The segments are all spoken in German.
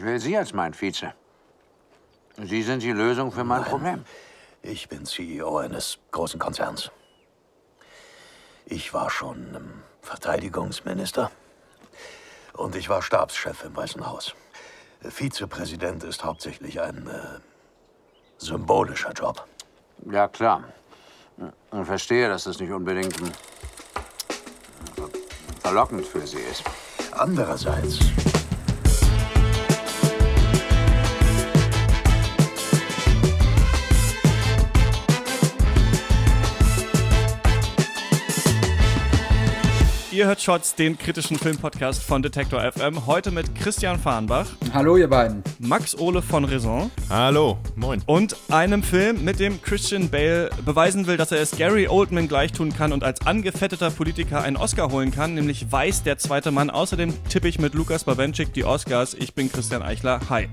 Ich will Sie als mein Vize. Sie sind die Lösung für mein Nein. Problem. Ich bin CEO eines großen Konzerns. Ich war schon ähm, Verteidigungsminister und ich war Stabschef im Weißen Haus. Vizepräsident ist hauptsächlich ein äh, symbolischer Job. Ja, klar. Ich verstehe, dass das nicht unbedingt hm, verlockend für Sie ist. Andererseits Ihr hört Shots, den kritischen Filmpodcast von Detektor FM. Heute mit Christian Fahrenbach, Hallo, ihr beiden. Max Ole von Raison Hallo, moin. und einem Film, mit dem Christian Bale beweisen will, dass er es Gary Oldman gleich tun kann und als angefetteter Politiker einen Oscar holen kann, nämlich Weiß, der zweite Mann. Außerdem tippe ich mit Lukas Bawenschik die Oscars. Ich bin Christian Eichler. Hi.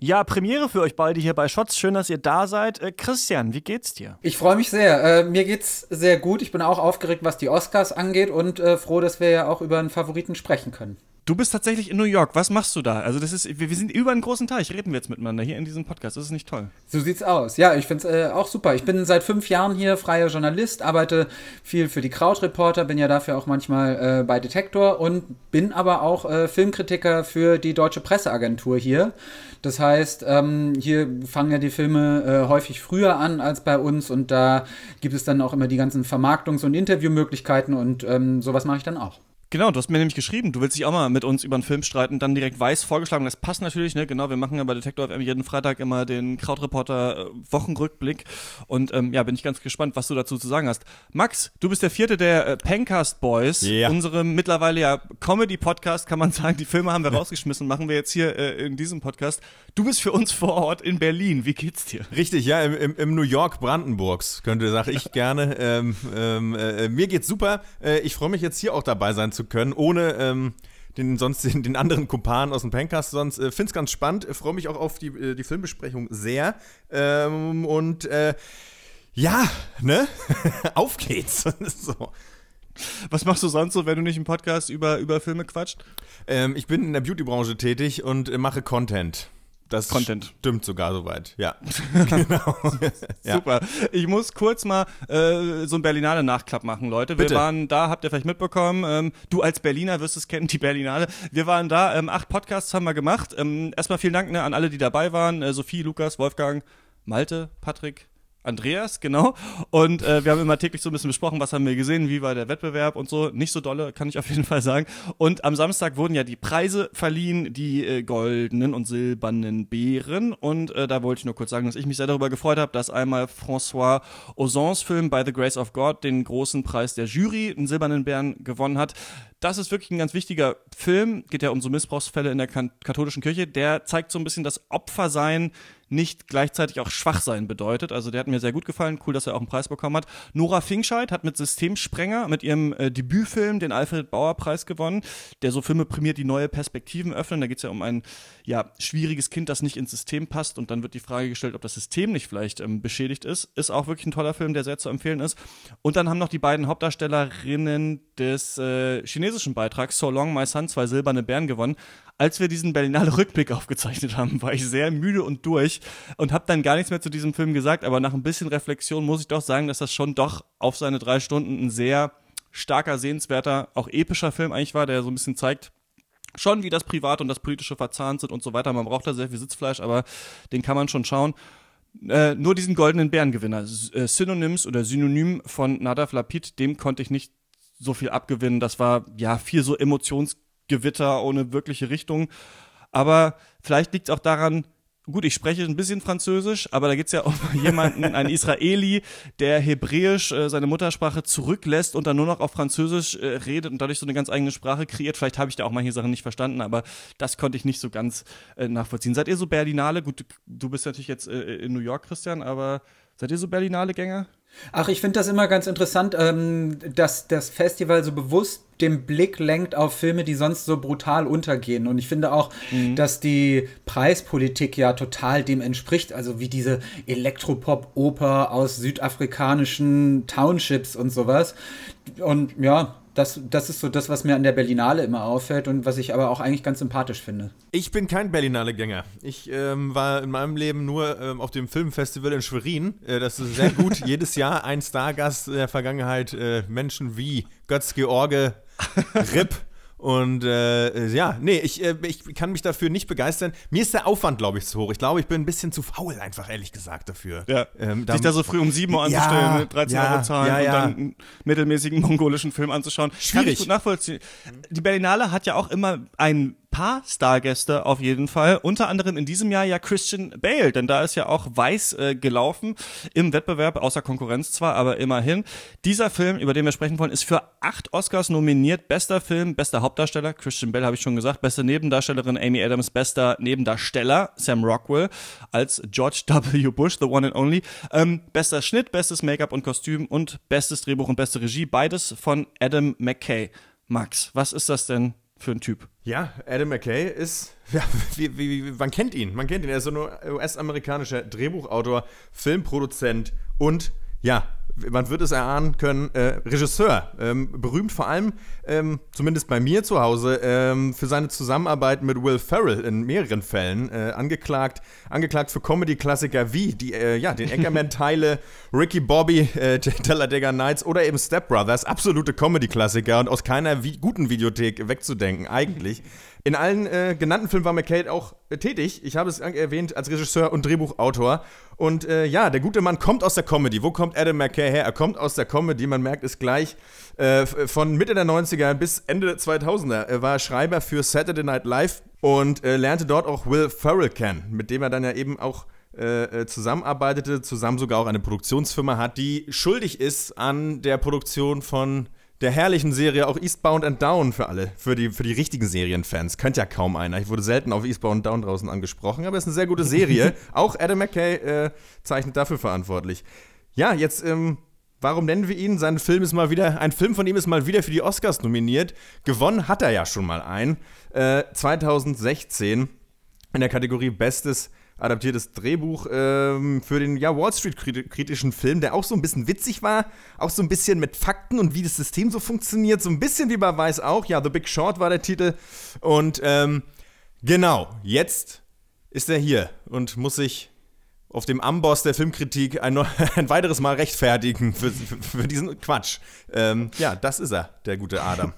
Ja, Premiere für euch beide hier bei Shots. Schön, dass ihr da seid. Äh, Christian, wie geht's dir? Ich freue mich sehr. Äh, mir geht's sehr gut. Ich bin auch aufgeregt, was die Oscars angeht und äh, froh, dass wir ja auch über einen Favoriten sprechen können. Du bist tatsächlich in New York. Was machst du da? Also das ist, wir, wir sind über einen großen Teich. Reden wir jetzt miteinander hier in diesem Podcast. Das ist nicht toll. So sieht's aus. Ja, ich find's äh, auch super. Ich bin seit fünf Jahren hier freier Journalist, arbeite viel für die Krautreporter, bin ja dafür auch manchmal äh, bei Detektor und bin aber auch äh, Filmkritiker für die Deutsche Presseagentur hier. Das heißt, ähm, hier fangen ja die Filme äh, häufig früher an als bei uns und da gibt es dann auch immer die ganzen Vermarktungs- und Interviewmöglichkeiten und ähm, sowas mache ich dann auch. Genau, du hast mir nämlich geschrieben, du willst dich auch mal mit uns über einen Film streiten, dann direkt weiß vorgeschlagen. Das passt natürlich, ne? Genau, wir machen ja bei Detektor FM jeden Freitag immer den Krautreporter äh, Wochenrückblick. Und ähm, ja, bin ich ganz gespannt, was du dazu zu sagen hast. Max, du bist der vierte der äh, Pencast Boys, Ja. unserem mittlerweile ja Comedy-Podcast, kann man sagen. Die Filme haben wir rausgeschmissen, machen wir jetzt hier äh, in diesem Podcast. Du bist für uns vor Ort in Berlin. Wie geht's dir? Richtig, ja, im, im, im New York Brandenburgs, könnte, sag ich gerne. Ähm, ähm, äh, mir geht's super. Äh, ich freue mich jetzt hier auch dabei sein zu können, ohne ähm, den sonst den, den anderen Kumpan aus dem Pencast. Sonst äh, find's ganz spannend. Freue mich auch auf die, äh, die Filmbesprechung sehr. Ähm, und äh, ja, ne? auf geht's. so. Was machst du sonst so, wenn du nicht im Podcast über, über Filme quatscht? ähm, ich bin in der Beauty-Branche tätig und äh, mache Content. Das Content. stimmt sogar soweit, ja. genau. ja. Super. Ich muss kurz mal äh, so ein Berlinale Nachklapp machen, Leute. Wir Bitte. waren da, habt ihr vielleicht mitbekommen. Ähm, du als Berliner wirst es kennen, die Berlinale. Wir waren da, ähm, acht Podcasts haben wir gemacht. Ähm, erstmal vielen Dank ne, an alle, die dabei waren. Äh, Sophie, Lukas, Wolfgang, Malte, Patrick. Andreas, genau. Und äh, wir haben immer täglich so ein bisschen besprochen, was haben wir gesehen, wie war der Wettbewerb und so. Nicht so dolle, kann ich auf jeden Fall sagen. Und am Samstag wurden ja die Preise verliehen, die äh, goldenen und silbernen Bären. Und äh, da wollte ich nur kurz sagen, dass ich mich sehr darüber gefreut habe, dass einmal François Ozons Film By the Grace of God den großen Preis der Jury, einen silbernen Bären, gewonnen hat. Das ist wirklich ein ganz wichtiger Film. Geht ja um so Missbrauchsfälle in der katholischen Kirche. Der zeigt so ein bisschen das Opfersein nicht gleichzeitig auch Schwachsein bedeutet. Also der hat mir sehr gut gefallen. Cool, dass er auch einen Preis bekommen hat. Nora Finkscheid hat mit Systemsprenger, mit ihrem äh, Debütfilm, den Alfred Bauer Preis gewonnen, der so Filme prämiert, die neue Perspektiven öffnen. Da geht es ja um ein ja, schwieriges Kind, das nicht ins System passt. Und dann wird die Frage gestellt, ob das System nicht vielleicht ähm, beschädigt ist. Ist auch wirklich ein toller Film, der sehr zu empfehlen ist. Und dann haben noch die beiden Hauptdarstellerinnen des äh, chinesischen Beitrags So Long My Son zwei silberne Bären gewonnen. Als wir diesen Berlinale Rückblick aufgezeichnet haben, war ich sehr müde und durch und habe dann gar nichts mehr zu diesem Film gesagt. Aber nach ein bisschen Reflexion muss ich doch sagen, dass das schon doch auf seine drei Stunden ein sehr starker, sehenswerter, auch epischer Film eigentlich war, der so ein bisschen zeigt, schon wie das Private und das Politische verzahnt sind und so weiter. Man braucht da sehr viel Sitzfleisch, aber den kann man schon schauen. Äh, nur diesen goldenen Bärengewinner, äh, Synonyms oder Synonym von Nadav Lapid, dem konnte ich nicht so viel abgewinnen. Das war ja viel so Emotionsgewitter ohne wirkliche Richtung. Aber vielleicht liegt es auch daran, gut, ich spreche ein bisschen Französisch, aber da geht es ja um jemanden, einen Israeli, der Hebräisch äh, seine Muttersprache zurücklässt und dann nur noch auf Französisch äh, redet und dadurch so eine ganz eigene Sprache kreiert. Vielleicht habe ich da auch manche Sachen nicht verstanden, aber das konnte ich nicht so ganz äh, nachvollziehen. Seid ihr so Berlinale? Gut, du, du bist natürlich jetzt äh, in New York, Christian, aber seid ihr so Berlinale-Gänger? Ach, ich finde das immer ganz interessant, ähm, dass das Festival so bewusst den Blick lenkt auf Filme, die sonst so brutal untergehen. Und ich finde auch, dass die Preispolitik ja total dem entspricht. Also wie diese Elektropop-Oper aus südafrikanischen Townships und sowas. Und ja, das, das ist so das, was mir an der Berlinale immer auffällt und was ich aber auch eigentlich ganz sympathisch finde. Ich bin kein Berlinale-Gänger. Ich ähm, war in meinem Leben nur ähm, auf dem Filmfestival in Schwerin. Äh, das ist sehr gut. Jedes Jahr ein Stargast der Vergangenheit. Äh, Menschen wie Götz George, Rip. Und äh, ja, nee, ich, äh, ich kann mich dafür nicht begeistern. Mir ist der Aufwand, glaube ich, zu hoch. Ich glaube, ich bin ein bisschen zu faul, einfach ehrlich gesagt, dafür. Ja. Ähm, Sich da so früh um 7 Uhr anzustellen, ja, 13 ja, Euro zahlen ja, ja. und dann einen mittelmäßigen mongolischen Film anzuschauen. Schwierig. Kann ich gut nachvollziehen. Die Berlinale hat ja auch immer einen paar Stargäste auf jeden Fall. Unter anderem in diesem Jahr ja Christian Bale, denn da ist ja auch weiß äh, gelaufen im Wettbewerb, außer Konkurrenz zwar, aber immerhin. Dieser Film, über den wir sprechen wollen, ist für acht Oscars nominiert. Bester Film, bester Hauptdarsteller, Christian Bale habe ich schon gesagt, beste Nebendarstellerin Amy Adams, bester Nebendarsteller Sam Rockwell als George W. Bush, the one and only. Ähm, bester Schnitt, bestes Make-up und Kostüm und bestes Drehbuch und beste Regie, beides von Adam McKay. Max, was ist das denn für ein Typ? Ja, Adam McKay ist, ja, wie, wie, wie, man kennt ihn, man kennt ihn. Er ist so ein US-amerikanischer Drehbuchautor, Filmproduzent und ja, man wird es erahnen können, äh, Regisseur. Ähm, berühmt vor allem, ähm, zumindest bei mir zu Hause, ähm, für seine Zusammenarbeit mit Will Ferrell in mehreren Fällen. Äh, angeklagt, angeklagt für Comedy-Klassiker wie die, äh, ja, den Eckerman-Teile, Ricky Bobby, äh, Talladega Nights oder eben Step Brothers. Absolute Comedy-Klassiker und aus keiner vi guten Videothek wegzudenken, eigentlich. In allen äh, genannten Filmen war McKay auch äh, tätig. Ich habe es erwähnt als Regisseur und Drehbuchautor. Und äh, ja, der gute Mann kommt aus der Comedy. Wo kommt Adam McKay her? Er kommt aus der Comedy. Man merkt es gleich. Äh, von Mitte der 90er bis Ende der 2000er er war Schreiber für Saturday Night Live und äh, lernte dort auch Will Ferrell kennen, mit dem er dann ja eben auch äh, zusammenarbeitete, zusammen sogar auch eine Produktionsfirma hat, die schuldig ist an der Produktion von der herrlichen Serie auch Eastbound and Down für alle, für die, für die richtigen Serienfans. Kennt ja kaum einer. Ich wurde selten auf Eastbound and Down draußen angesprochen, aber es ist eine sehr gute Serie. auch Adam McKay äh, zeichnet dafür verantwortlich. Ja, jetzt, ähm, warum nennen wir ihn? Sein Film ist mal wieder, ein Film von ihm ist mal wieder für die Oscars nominiert. Gewonnen hat er ja schon mal ein. Äh, 2016 in der Kategorie Bestes adaptiertes Drehbuch ähm, für den ja, Wall Street-kritischen Film, der auch so ein bisschen witzig war, auch so ein bisschen mit Fakten und wie das System so funktioniert, so ein bisschen wie bei Weiß auch. Ja, The Big Short war der Titel. Und ähm, genau, jetzt ist er hier und muss sich auf dem Amboss der Filmkritik ein, ein weiteres Mal rechtfertigen für, für, für diesen Quatsch. Ähm, ja, das ist er, der gute Adam.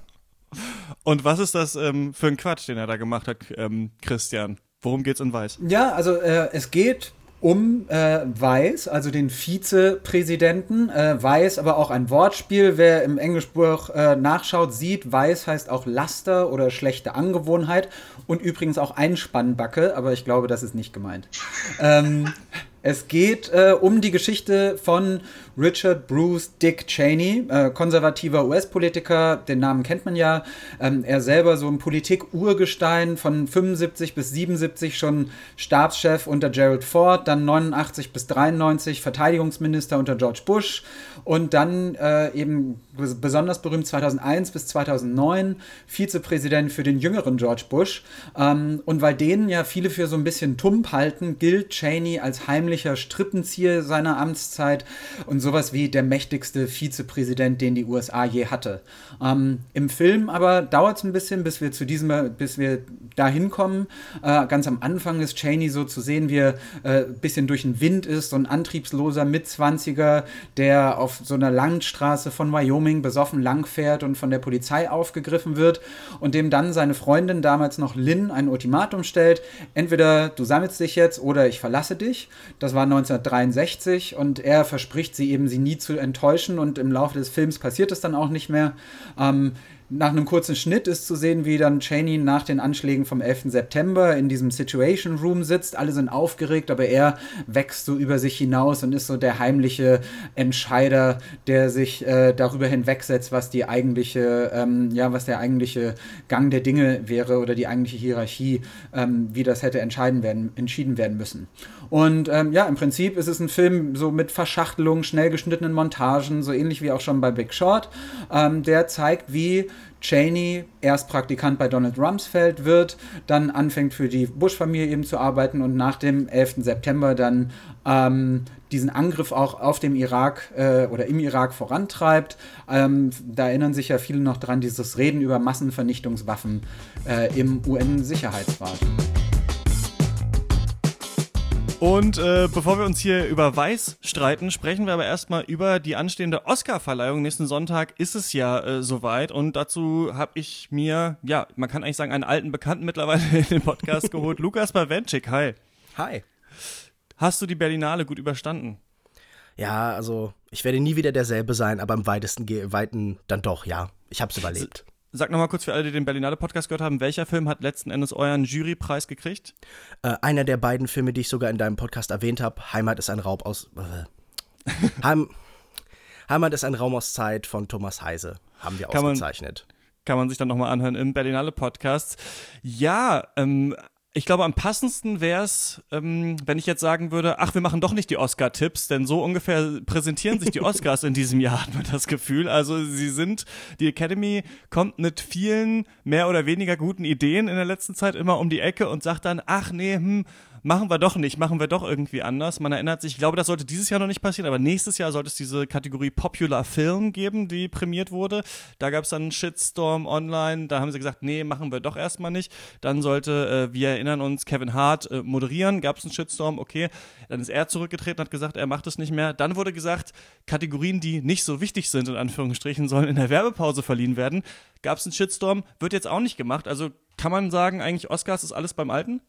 Und was ist das ähm, für ein Quatsch, den er da gemacht hat, ähm, Christian? Worum geht's in Weiß? Ja, also äh, es geht um äh, Weiß, also den Vizepräsidenten. Äh, Weiß, aber auch ein Wortspiel. Wer im Englischbuch äh, nachschaut, sieht, Weiß heißt auch Laster oder schlechte Angewohnheit und übrigens auch Einspannbacke, aber ich glaube, das ist nicht gemeint. ähm, es geht äh, um die Geschichte von Richard Bruce Dick Cheney, äh, konservativer US-Politiker, den Namen kennt man ja. Ähm, er selber so ein Politik-Urgestein von 75 bis 77 schon Stabschef unter Gerald Ford, dann 89 bis 93 Verteidigungsminister unter George Bush und dann äh, eben besonders berühmt 2001 bis 2009 Vizepräsident für den jüngeren George Bush. Ähm, und weil den ja viele für so ein bisschen tump halten, gilt Cheney als heimlicher Strippenzieher seiner Amtszeit und sowas wie der mächtigste Vizepräsident, den die USA je hatte. Ähm, Im Film aber dauert es ein bisschen, bis wir zu diesem, bis wir dahin kommen. Äh, ganz am Anfang ist Cheney so zu sehen, wie er äh, ein bisschen durch den Wind ist, so ein antriebsloser Mitzwanziger, der auf so einer Landstraße von Wyoming besoffen langfährt und von der Polizei aufgegriffen wird und dem dann seine Freundin, damals noch Lynn, ein Ultimatum stellt. Entweder du sammelst dich jetzt oder ich verlasse dich. Das war 1963 und er verspricht sie eben, sie nie zu enttäuschen und im Laufe des Films passiert es dann auch nicht mehr. Ähm, nach einem kurzen Schnitt ist zu sehen, wie dann Cheney nach den Anschlägen vom 11. September in diesem Situation Room sitzt. Alle sind aufgeregt, aber er wächst so über sich hinaus und ist so der heimliche Entscheider, der sich äh, darüber hinwegsetzt, was die eigentliche, ähm, ja, was der eigentliche Gang der Dinge wäre oder die eigentliche Hierarchie, ähm, wie das hätte entscheiden werden, entschieden werden müssen. Und ähm, ja, im Prinzip ist es ein Film so mit Verschachtelungen, schnell geschnittenen Montagen, so ähnlich wie auch schon bei Big Short. Ähm, der zeigt, wie Cheney erst Praktikant bei Donald Rumsfeld wird, dann anfängt für die Bush-Familie eben zu arbeiten und nach dem 11. September dann ähm, diesen Angriff auch auf dem Irak äh, oder im Irak vorantreibt. Ähm, da erinnern sich ja viele noch dran, dieses Reden über Massenvernichtungswaffen äh, im UN-Sicherheitsrat. Und äh, bevor wir uns hier über Weiß streiten, sprechen wir aber erstmal über die anstehende Oscar-Verleihung. Nächsten Sonntag ist es ja äh, soweit und dazu habe ich mir, ja, man kann eigentlich sagen, einen alten Bekannten mittlerweile in den Podcast geholt. Lukas Bawenschik, hi. Hi. Hast du die Berlinale gut überstanden? Ja, also ich werde nie wieder derselbe sein, aber im weitesten Weiten dann doch, ja. Ich habe es überlebt. Sag nochmal kurz für alle, die den Berlinale Podcast gehört haben, welcher Film hat letzten Endes euren Jurypreis gekriegt? Äh, einer der beiden Filme, die ich sogar in deinem Podcast erwähnt habe, Heimat ist ein Raub aus. Äh, Heim, Heimat ist ein Raum aus Zeit von Thomas Heise. Haben wir kann ausgezeichnet. Man, kann man sich dann nochmal anhören im Berlinale Podcast. Ja, ähm, ich glaube, am passendsten wäre es, ähm, wenn ich jetzt sagen würde, ach, wir machen doch nicht die Oscar-Tipps, denn so ungefähr präsentieren sich die Oscars in diesem Jahr, hat man das Gefühl. Also sie sind, die Academy kommt mit vielen mehr oder weniger guten Ideen in der letzten Zeit immer um die Ecke und sagt dann, ach nee, hm, machen wir doch nicht, machen wir doch irgendwie anders. Man erinnert sich, ich glaube, das sollte dieses Jahr noch nicht passieren, aber nächstes Jahr sollte es diese Kategorie Popular Film geben, die prämiert wurde. Da gab es dann einen Shitstorm online, da haben sie gesagt, nee, machen wir doch erstmal nicht. Dann sollte, äh, wir erinnern uns, Kevin Hart äh, moderieren, gab es einen Shitstorm, okay. Dann ist er zurückgetreten, hat gesagt, er macht es nicht mehr. Dann wurde gesagt, Kategorien, die nicht so wichtig sind, in Anführungsstrichen, sollen in der Werbepause verliehen werden. Gab es einen Shitstorm, wird jetzt auch nicht gemacht. Also kann man sagen, eigentlich Oscars ist alles beim Alten?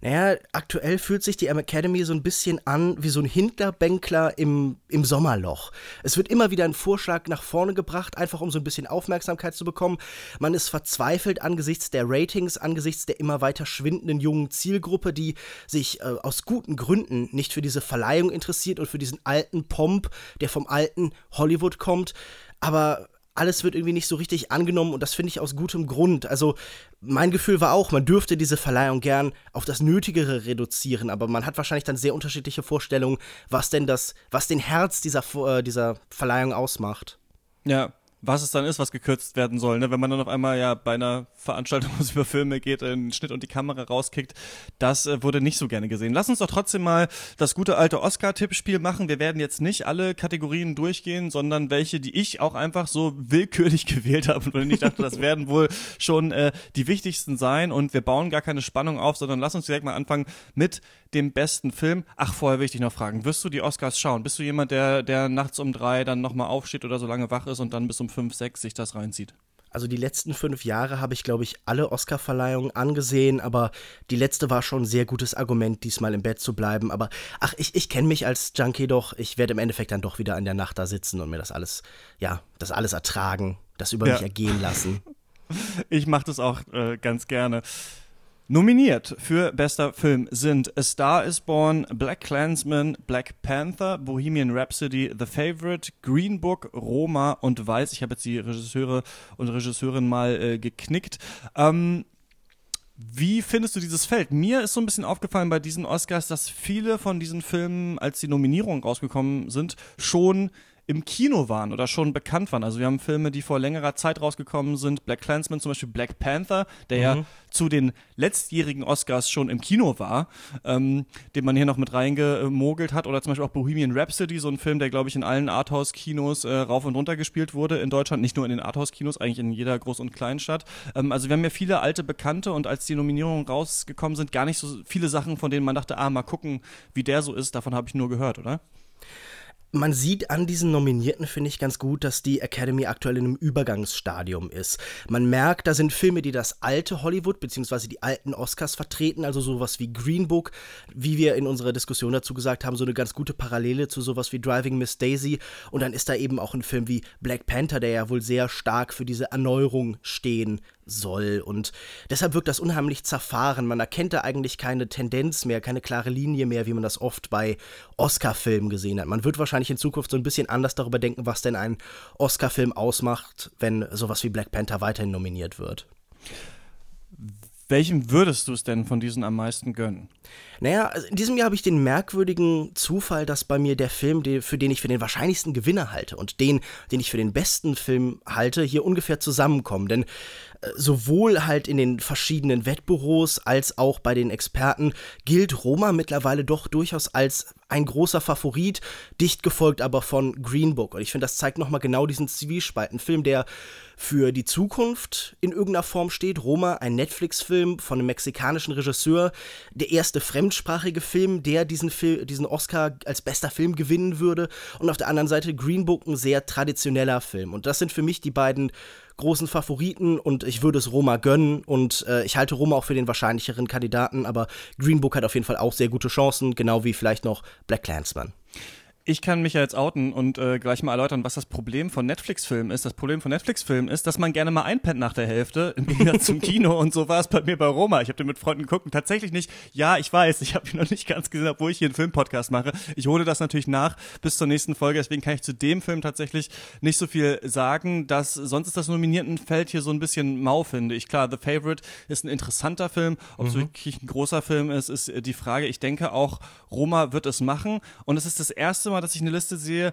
Naja, aktuell fühlt sich die Academy so ein bisschen an wie so ein Hinterbänkler im, im Sommerloch. Es wird immer wieder ein Vorschlag nach vorne gebracht, einfach um so ein bisschen Aufmerksamkeit zu bekommen. Man ist verzweifelt angesichts der Ratings, angesichts der immer weiter schwindenden jungen Zielgruppe, die sich äh, aus guten Gründen nicht für diese Verleihung interessiert und für diesen alten Pomp, der vom alten Hollywood kommt. Aber alles wird irgendwie nicht so richtig angenommen und das finde ich aus gutem Grund. Also mein Gefühl war auch, man dürfte diese Verleihung gern auf das Nötigere reduzieren, aber man hat wahrscheinlich dann sehr unterschiedliche Vorstellungen, was denn das, was den Herz dieser, äh, dieser Verleihung ausmacht. Ja, was es dann ist, was gekürzt werden soll. Ne? Wenn man dann auf einmal ja bei einer Veranstaltung, wo es über Filme geht, den Schnitt und die Kamera rauskickt, das äh, wurde nicht so gerne gesehen. Lass uns doch trotzdem mal das gute alte Oscar-Tippspiel machen. Wir werden jetzt nicht alle Kategorien durchgehen, sondern welche, die ich auch einfach so willkürlich gewählt habe und ich dachte, das werden wohl schon äh, die wichtigsten sein und wir bauen gar keine Spannung auf, sondern lass uns direkt mal anfangen mit dem besten Film. Ach, vorher will ich dich noch fragen, wirst du die Oscars schauen? Bist du jemand, der, der nachts um drei dann nochmal aufsteht oder so lange wach ist und dann bis um fünf, sechs sich das reinzieht? Also die letzten fünf Jahre habe ich, glaube ich, alle Oscar-Verleihungen angesehen, aber die letzte war schon ein sehr gutes Argument, diesmal im Bett zu bleiben. Aber ach, ich, ich kenne mich als Junkie doch. Ich werde im Endeffekt dann doch wieder in der Nacht da sitzen und mir das alles, ja, das alles ertragen, das über ja. mich ergehen lassen. Ich mache das auch äh, ganz gerne. Nominiert für bester Film sind A Star is Born, Black Clansman, Black Panther, Bohemian Rhapsody, The Favorite, Green Book, Roma und Weiß. Ich habe jetzt die Regisseure und Regisseurin mal äh, geknickt. Ähm, wie findest du dieses Feld? Mir ist so ein bisschen aufgefallen bei diesen Oscars, dass viele von diesen Filmen, als die Nominierungen rausgekommen sind, schon im Kino waren oder schon bekannt waren. Also wir haben Filme, die vor längerer Zeit rausgekommen sind. Black Clansman zum Beispiel, Black Panther, der mhm. ja zu den letztjährigen Oscars schon im Kino war, ähm, den man hier noch mit reingemogelt hat. Oder zum Beispiel auch Bohemian Rhapsody, so ein Film, der, glaube ich, in allen Arthouse-Kinos äh, rauf und runter gespielt wurde in Deutschland. Nicht nur in den Arthouse-Kinos, eigentlich in jeder Groß- und Kleinstadt. Ähm, also wir haben ja viele alte Bekannte und als die Nominierungen rausgekommen sind, gar nicht so viele Sachen, von denen man dachte, ah, mal gucken, wie der so ist. Davon habe ich nur gehört, oder? Man sieht an diesen Nominierten, finde ich ganz gut, dass die Academy aktuell in einem Übergangsstadium ist. Man merkt, da sind Filme, die das alte Hollywood bzw. die alten Oscars vertreten, also sowas wie Green Book, wie wir in unserer Diskussion dazu gesagt haben, so eine ganz gute Parallele zu sowas wie Driving Miss Daisy. Und dann ist da eben auch ein Film wie Black Panther, der ja wohl sehr stark für diese Erneuerung stehen soll. Und deshalb wirkt das unheimlich zerfahren. Man erkennt da eigentlich keine Tendenz mehr, keine klare Linie mehr, wie man das oft bei Oscar-Filmen gesehen hat. Man wird wahrscheinlich in Zukunft so ein bisschen anders darüber denken, was denn ein Oscar-Film ausmacht, wenn sowas wie Black Panther weiterhin nominiert wird. Welchem würdest du es denn von diesen am meisten gönnen? Naja, also in diesem Jahr habe ich den merkwürdigen Zufall, dass bei mir der Film, für den ich für den wahrscheinlichsten Gewinner halte und den, den ich für den besten Film halte, hier ungefähr zusammenkommen. Denn äh, sowohl halt in den verschiedenen Wettbüros als auch bei den Experten gilt Roma mittlerweile doch durchaus als ein großer Favorit, dicht gefolgt aber von Green Book. Und ich finde, das zeigt nochmal genau diesen Zwiespalt. Ein Film, der für die Zukunft in irgendeiner Form steht. Roma, ein Netflix-Film von einem mexikanischen Regisseur, der erste fremdsprachige Film, der diesen, Fil diesen Oscar als bester Film gewinnen würde. Und auf der anderen Seite Green Book, ein sehr traditioneller Film. Und das sind für mich die beiden großen Favoriten und ich würde es Roma gönnen und äh, ich halte Roma auch für den wahrscheinlicheren Kandidaten, aber Green Book hat auf jeden Fall auch sehr gute Chancen, genau wie vielleicht noch Black Clansman ich kann mich ja jetzt outen und äh, gleich mal erläutern, was das Problem von Netflix-Filmen ist. Das Problem von Netflix-Filmen ist, dass man gerne mal einpennt nach der Hälfte, im Gegensatz zum Kino und so war es bei mir bei Roma. Ich habe den mit Freunden geguckt und tatsächlich nicht, ja, ich weiß, ich habe ihn noch nicht ganz gesehen, obwohl ich hier einen Filmpodcast mache. Ich hole das natürlich nach bis zur nächsten Folge, deswegen kann ich zu dem Film tatsächlich nicht so viel sagen, dass sonst ist das Nominiertenfeld hier so ein bisschen mau, finde ich. Klar, The Favorite ist ein interessanter Film, ob es mhm. wirklich ein großer Film ist, ist die Frage. Ich denke auch, Roma wird es machen und es ist das erste Mal, Mal, dass ich eine Liste sehe,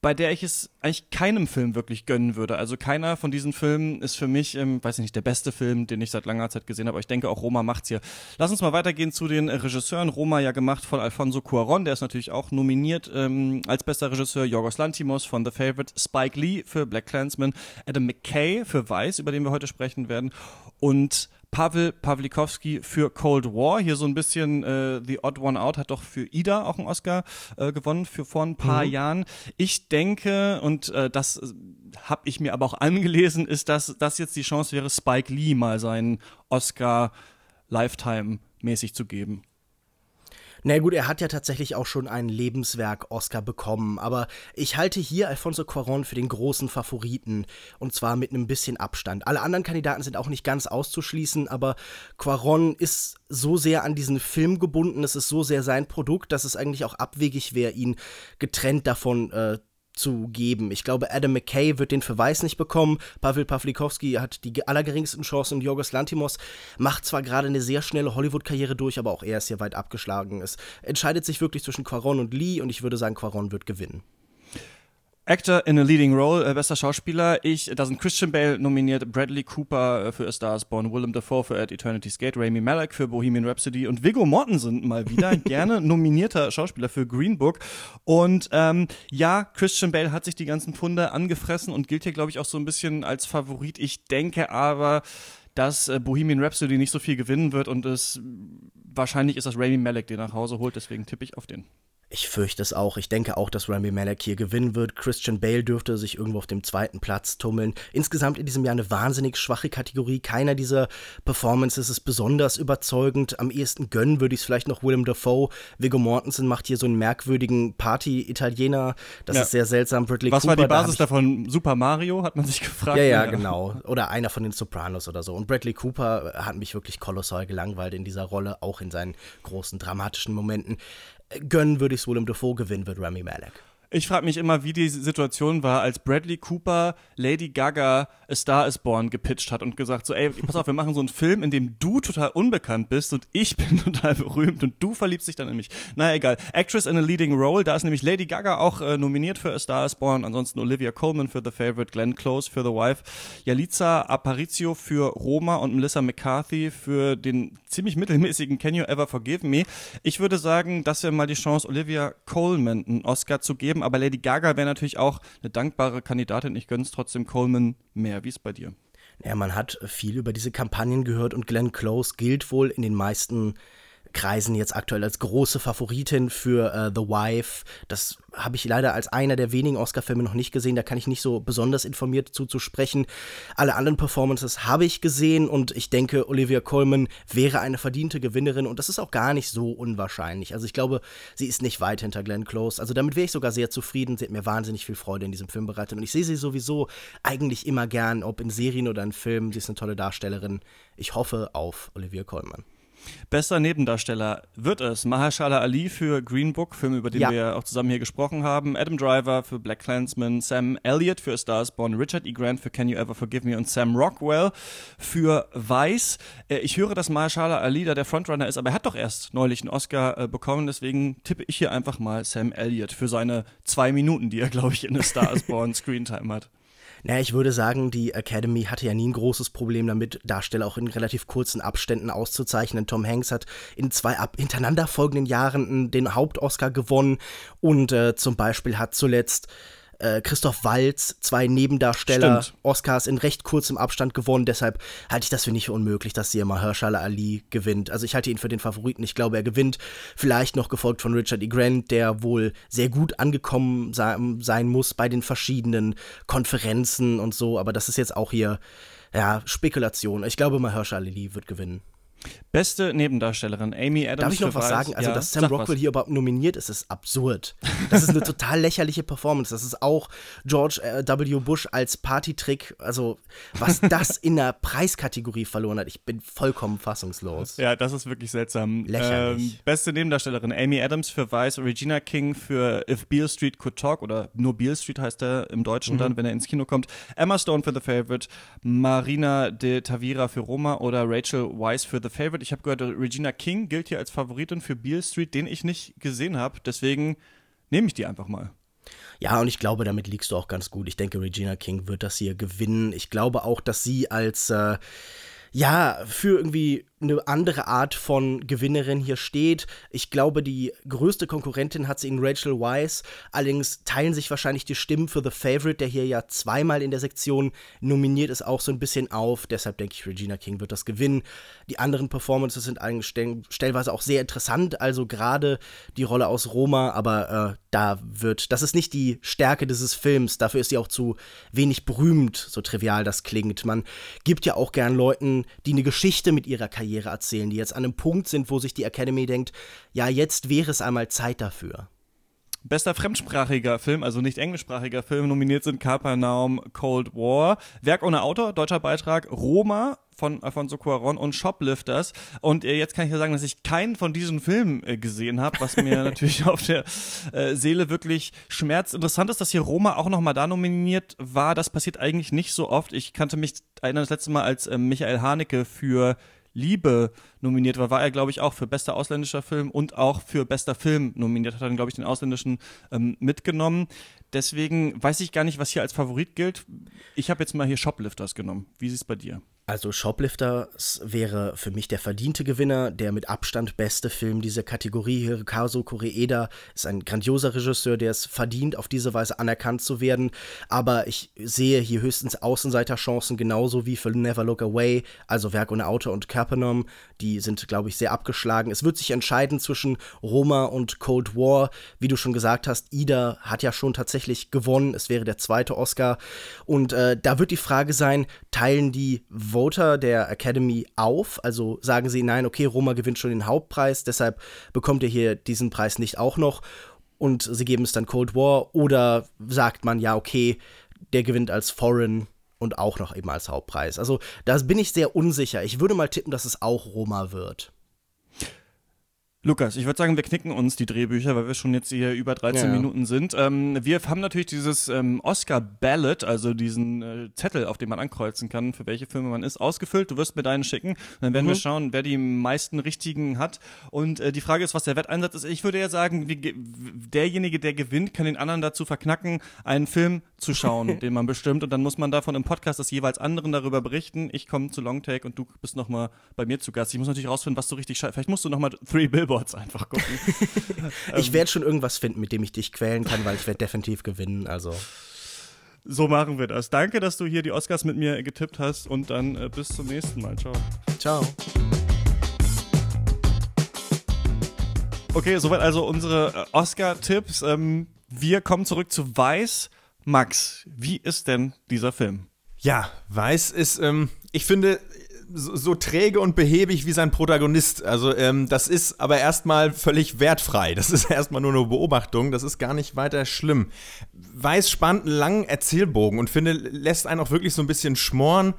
bei der ich es eigentlich keinem Film wirklich gönnen würde. Also keiner von diesen Filmen ist für mich, ähm, weiß ich nicht, der beste Film, den ich seit langer Zeit gesehen habe. Aber ich denke auch Roma macht's hier. Lass uns mal weitergehen zu den Regisseuren. Roma ja gemacht von Alfonso Cuaron, der ist natürlich auch nominiert ähm, als bester Regisseur. Yorgos Lantimos von The Favorite, Spike Lee für Black Clansman, Adam McKay für Vice, über den wir heute sprechen werden, und Pavel Pawlikowski für Cold War. Hier so ein bisschen äh, The Odd One Out hat doch für Ida auch einen Oscar äh, gewonnen für vor ein paar mhm. Jahren. Ich denke, und äh, das äh, habe ich mir aber auch angelesen, ist, dass das jetzt die Chance wäre, Spike Lee mal seinen Oscar Lifetime mäßig zu geben. Na gut, er hat ja tatsächlich auch schon einen Lebenswerk-Oscar bekommen, aber ich halte hier Alfonso Cuarón für den großen Favoriten und zwar mit einem bisschen Abstand. Alle anderen Kandidaten sind auch nicht ganz auszuschließen, aber Cuarón ist so sehr an diesen Film gebunden, es ist so sehr sein Produkt, dass es eigentlich auch abwegig wäre, ihn getrennt davon äh, zu geben. Ich glaube, Adam McKay wird den Verweis nicht bekommen. Pavel Pawlikowski hat die allergeringsten Chancen und Jorgos Lantimos macht zwar gerade eine sehr schnelle Hollywood-Karriere durch, aber auch er ist hier weit abgeschlagen. Es entscheidet sich wirklich zwischen Quaron und Lee und ich würde sagen, Quaron wird gewinnen. Actor in a Leading Role, äh, bester Schauspieler. Ich, da sind Christian Bale nominiert, Bradley Cooper äh, für A Star is Born, Willem Dafoe für At Eternity's Gate, Rami Malek für Bohemian Rhapsody und Viggo Mortensen mal wieder gerne nominierter Schauspieler für Green Book. Und ähm, ja, Christian Bale hat sich die ganzen Pfunde angefressen und gilt hier, glaube ich, auch so ein bisschen als Favorit. Ich denke aber, dass äh, Bohemian Rhapsody nicht so viel gewinnen wird und es wahrscheinlich ist das Rami Malek, der nach Hause holt. Deswegen tippe ich auf den. Ich fürchte es auch. Ich denke auch, dass Rami Malek hier gewinnen wird. Christian Bale dürfte sich irgendwo auf dem zweiten Platz tummeln. Insgesamt in diesem Jahr eine wahnsinnig schwache Kategorie. Keiner dieser Performances ist besonders überzeugend. Am ehesten gönnen würde ich es vielleicht noch Willem Dafoe. Viggo Mortensen macht hier so einen merkwürdigen Party-Italiener. Das ja. ist sehr seltsam. Bradley Was Cooper, war die Basis da davon? Super Mario, hat man sich gefragt. Ja, ja, ja, genau. Oder einer von den Sopranos oder so. Und Bradley Cooper hat mich wirklich kolossal gelangweilt in dieser Rolle, auch in seinen großen dramatischen Momenten gönnen würde ich es wohl im Dafoe gewinnen wird Rami Malek. Ich frage mich immer, wie die Situation war, als Bradley Cooper Lady Gaga A Star is Born gepitcht hat und gesagt so, ey, pass auf, wir machen so einen Film, in dem du total unbekannt bist und ich bin total berühmt und du verliebst dich dann in mich. Naja, egal. Actress in a Leading Role, da ist nämlich Lady Gaga auch äh, nominiert für A Star is Born, ansonsten Olivia Colman für The Favorite, Glenn Close für The Wife, Yalitza Aparicio für Roma und Melissa McCarthy für den ziemlich mittelmäßigen Can You Ever Forgive Me. Ich würde sagen, das wäre mal die Chance, Olivia Coleman einen Oscar zu geben, aber Lady Gaga wäre natürlich auch eine dankbare Kandidatin. Ich gönne es trotzdem Coleman mehr. Wie ist bei dir? Ja, man hat viel über diese Kampagnen gehört und Glenn Close gilt wohl in den meisten kreisen jetzt aktuell als große Favoritin für äh, The Wife. Das habe ich leider als einer der wenigen Oscar-Filme noch nicht gesehen. Da kann ich nicht so besonders informiert zuzusprechen. Alle anderen Performances habe ich gesehen und ich denke, Olivia Colman wäre eine verdiente Gewinnerin und das ist auch gar nicht so unwahrscheinlich. Also ich glaube, sie ist nicht weit hinter Glenn Close. Also damit wäre ich sogar sehr zufrieden. Sie hat mir wahnsinnig viel Freude in diesem Film bereitet und ich sehe sie sowieso eigentlich immer gern, ob in Serien oder in Filmen. Sie ist eine tolle Darstellerin. Ich hoffe auf Olivia Colman. Bester Nebendarsteller wird es Mahershala Ali für Green Book, Film, über den Ja. wir auch zusammen hier gesprochen haben, Adam Driver für Black Clansman, Sam Elliott für A Star is Born, Richard E. Grant für Can You Ever Forgive Me und Sam Rockwell für Vice. Äh, ich höre, dass Mahershala Ali da der Frontrunner ist, aber er hat doch erst neulich einen Oscar äh, bekommen, deswegen tippe ich hier einfach mal Sam Elliott für seine zwei Minuten, die er, glaube ich, in A Star is Born Screentime hat. Naja, ich würde sagen, die Academy hatte ja nie ein großes Problem damit, Darsteller auch in relativ kurzen Abständen auszuzeichnen. Tom Hanks hat in zwei ab hintereinander folgenden Jahren den Hauptoscar gewonnen und äh, zum Beispiel hat zuletzt äh, Christoph Waltz zwei Nebendarsteller Stimmt. Oscars in recht kurzem Abstand gewonnen. Deshalb halte ich das für nicht unmöglich, dass hier Mahershala Ali gewinnt. Also ich halte ihn für den Favoriten. Ich glaube, er gewinnt. Vielleicht noch gefolgt von Richard E. Grant, der wohl sehr gut angekommen sein, sein muss bei den verschiedenen Konferenzen und so. Aber das ist jetzt auch hier ja, Spekulation. Ich glaube, Mahershala Ali wird gewinnen. Beste Nebendarstellerin, Amy Adams Darf ich noch für was sagen? Also, Ja, dass Sam sag Rockwell was. hier überhaupt nominiert ist, ist absurd. Das ist eine total lächerliche Performance. Das ist auch George äh, W. Bush als Partytrick. Also, was das in der Preiskategorie verloren hat, ich bin vollkommen fassungslos. Ja, das ist wirklich seltsam. Lächerlich. Ähm, beste Nebendarstellerin, Amy Adams für Vice, Regina King für If Beale Street Could Talk oder nur Beale Street heißt er im Deutschen dann, wenn er ins Kino kommt. Emma Stone für The Favorite, Marina de Tavira für Roma oder Rachel Weisz für The Favorite. Ich habe gehört, Regina King gilt hier als Favoritin für Beale Street, den ich nicht gesehen habe. Deswegen nehme ich die einfach mal. Ja, und ich glaube, damit liegst du auch ganz gut. Ich denke, Regina King wird das hier gewinnen. Ich glaube auch, dass sie als, äh, ja, für irgendwie eine andere Art von Gewinnerin hier steht. Ich glaube, die größte Konkurrentin hat sie in Rachel Weisz. Allerdings teilen sich wahrscheinlich die Stimmen für The Favorite, der hier ja zweimal in der Sektion nominiert ist, auch so ein bisschen auf. Deshalb denke ich, Regina King wird das gewinnen. Die anderen Performances sind stellenweise auch sehr interessant. Also gerade die Rolle aus Roma, aber äh, da wird, das ist nicht die Stärke dieses Films. Dafür ist sie auch zu wenig berühmt, so trivial das klingt. Man gibt ja auch gern Leuten, die eine Geschichte mit ihrer Karriere erzählen, die jetzt an einem Punkt sind, wo sich die Academy denkt, ja, jetzt wäre es einmal Zeit dafür. Bester fremdsprachiger Film, also nicht englischsprachiger Film, nominiert sind Capernaum, Cold War, Werk ohne Autor, deutscher Beitrag, Roma von Alfonso Cuaron und Shoplifters. Und äh, jetzt kann ich ja sagen, dass ich keinen von diesen Filmen äh, gesehen habe, was mir natürlich auf der äh, Seele wirklich schmerzt. Interessant ist, dass hier Roma auch nochmal da nominiert war. Das passiert eigentlich nicht so oft. Ich kannte mich erinnern das letzte Mal, als äh, Michael Haneke für Liebe nominiert war, war er, glaube ich, auch für bester ausländischer Film und auch für bester Film nominiert. Hat dann, glaube ich, den ausländischen ähm, mitgenommen. Deswegen weiß ich gar nicht, was hier als Favorit gilt. Ich habe jetzt mal hier Shoplifters genommen. Wie ist es bei dir? Also Shoplifters wäre für mich der verdiente Gewinner, der mit Abstand beste Film dieser Kategorie. Hirokazu Koreeda ist ein grandioser Regisseur, der es verdient, auf diese Weise anerkannt zu werden. Aber ich sehe hier höchstens Außenseiterchancen, genauso wie für Never Look Away, also Werk ohne Autor und Capernaum. Die sind, glaube ich, sehr abgeschlagen. Es wird sich entscheiden zwischen Roma und Cold War. Wie du schon gesagt hast, Ida hat ja schon tatsächlich gewonnen. Es wäre der zweite Oscar. Und äh, da wird die Frage sein, teilen die Voter der Academy auf? Also sagen sie, nein, okay, Roma gewinnt schon den Hauptpreis, deshalb bekommt ihr hier diesen Preis nicht auch noch. Und sie geben es dann Cold War. Oder sagt man, ja, okay, der gewinnt als Foreign und auch noch eben als Hauptpreis. Also da bin ich sehr unsicher. Ich würde mal tippen, dass es auch Roma wird. Lukas, ich würde sagen, wir knicken uns die Drehbücher, weil wir schon jetzt hier über 13 Ja. Minuten sind. Ähm, wir haben natürlich dieses ähm, Oscar-Ballot, also diesen äh, Zettel, auf dem man ankreuzen kann, für welche Filme man ist, ausgefüllt. Du wirst mir deinen schicken. Dann werden wir schauen, wer die meisten richtigen hat. Und äh, die Frage ist, was der Wetteinsatz ist. Ich würde ja sagen, wie, ge- derjenige, der gewinnt, kann den anderen dazu verknacken, einen Film zu schauen, den man bestimmt. Und dann muss man davon im Podcast des jeweils anderen darüber berichten. Ich komme zu Longtake und du bist nochmal bei mir zu Gast. Ich muss natürlich rausfinden, was du richtig scheiße. Vielleicht musst du nochmal Three Billboards einfach gucken. Ich werde schon irgendwas finden, mit dem ich dich quälen kann, weil ich werde definitiv gewinnen. Also So machen wir das. Danke, dass du hier die Oscars mit mir getippt hast und dann äh, bis zum nächsten Mal. Ciao. ciao. Okay, soweit also unsere äh, Oscar-Tipps. Ähm, wir kommen zurück zu Weiß. Max, wie ist denn dieser Film? Ja, Weiß ist, ähm, ich finde, so, träge und behäbig wie sein Protagonist. Also, ähm, das ist aber erstmal völlig wertfrei. Das ist erstmal nur eine Beobachtung. Das ist gar nicht weiter schlimm. Weiß spannt einen langen Erzählbogen und finde, lässt einen auch wirklich so ein bisschen schmoren.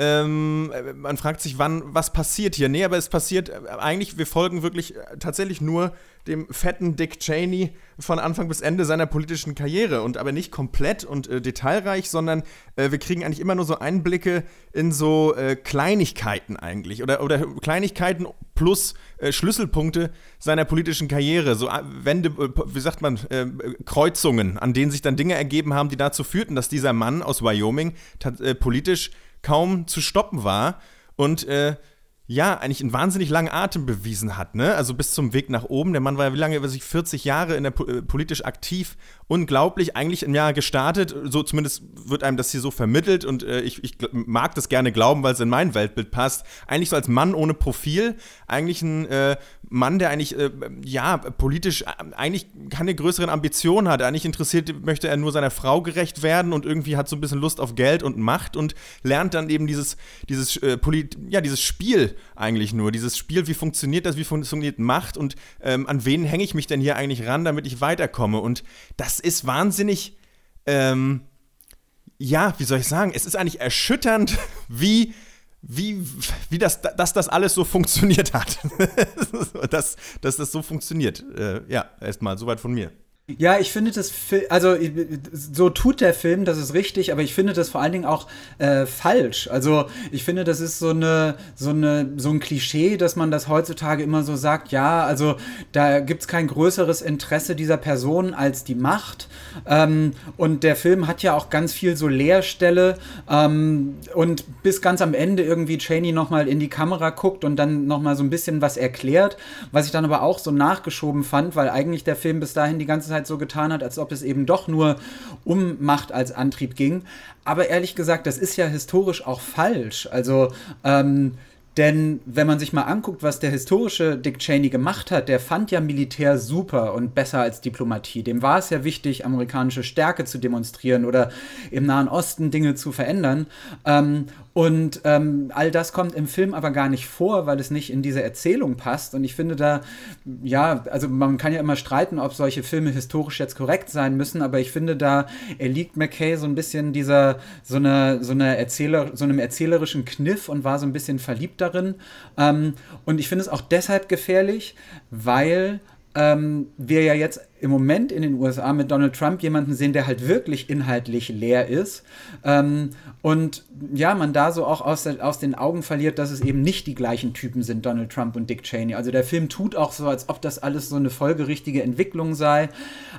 Ähm, man fragt sich, wann, was passiert hier? Nee, aber es passiert äh, eigentlich, wir folgen wirklich äh, tatsächlich nur dem fetten Dick Cheney von Anfang bis Ende seiner politischen Karriere und aber nicht komplett und äh, detailreich, sondern äh, wir kriegen eigentlich immer nur so Einblicke in so äh, Kleinigkeiten eigentlich oder, oder Kleinigkeiten plus äh, Schlüsselpunkte seiner politischen Karriere, so Wende, wie sagt man, Kreuzungen, an denen sich dann Dinge ergeben haben, die dazu führten, dass dieser Mann aus Wyoming politisch kaum zu stoppen war. Und äh, ja, eigentlich einen wahnsinnig langen Atem bewiesen hat, ne? Also bis zum Weg nach oben. Der Mann war ja wie lange über sich 40 Jahre in der äh, politisch aktiv unglaublich, eigentlich im Jahr gestartet, so zumindest wird einem das hier so vermittelt und äh, ich, ich, mag das gerne glauben, weil es in mein Weltbild passt. Eigentlich so als Mann ohne Profil, eigentlich ein äh, Mann, der eigentlich, äh, ja, politisch äh, eigentlich keine größeren Ambitionen hat. Eigentlich interessiert, möchte er nur seiner Frau gerecht werden und irgendwie hat so ein bisschen Lust auf Geld und Macht und lernt dann eben dieses, dieses, äh, ja, dieses Spiel eigentlich nur. Dieses Spiel, wie funktioniert das, wie funktioniert Macht und ähm, an wen hänge ich mich denn hier eigentlich ran, damit ich weiterkomme. Und das ist wahnsinnig, ähm, ja, wie soll ich sagen, es ist eigentlich erschütternd, wie, wie, wie das, dass das alles so funktioniert hat. dass, dass das so funktioniert. Äh, ja, erstmal soweit von mir. Ja, ich finde das, also so tut der Film, das ist richtig, aber ich finde das vor allen Dingen auch äh, falsch. Also ich finde, das ist so eine, so eine, so ein Klischee, dass man das heutzutage immer so sagt. Ja, also da gibt's kein größeres Interesse dieser Person als die Macht. Ähm, und der Film hat ja auch ganz viel so Leerstelle ähm, und bis ganz am Ende irgendwie Cheney nochmal in die Kamera guckt und dann nochmal so ein bisschen was erklärt, was ich dann aber auch so nachgeschoben fand, weil eigentlich der Film bis dahin die ganze Zeit Zeit so getan hat, als ob es eben doch nur um Macht als Antrieb ging. Aber ehrlich gesagt, das ist ja historisch auch falsch. Also ähm, denn wenn man sich mal anguckt, was der historische Dick Cheney gemacht hat, der fand ja Militär super und besser als Diplomatie. Dem war es ja wichtig, amerikanische Stärke zu demonstrieren oder im Nahen Osten Dinge zu verändern. Ähm, und ähm, all das kommt im Film aber gar nicht vor, weil es nicht in diese Erzählung passt. Und ich finde da, ja, also man kann ja immer streiten, ob solche Filme historisch jetzt korrekt sein müssen, aber ich finde da erliegt McKay so ein bisschen dieser, so einer, so einer Erzähler, so einem erzählerischen Kniff und war so ein bisschen verliebt darin. Ähm, und ich finde es auch deshalb gefährlich, weil ähm, wir ja jetzt im Moment in den USA mit Donald Trump jemanden sehen, der halt wirklich inhaltlich leer ist. Ähm, und ja, man da so auch aus, aus den Augen verliert, dass es eben nicht die gleichen Typen sind, Donald Trump und Dick Cheney. Also der Film tut auch so, als ob das alles so eine folgerichtige Entwicklung sei.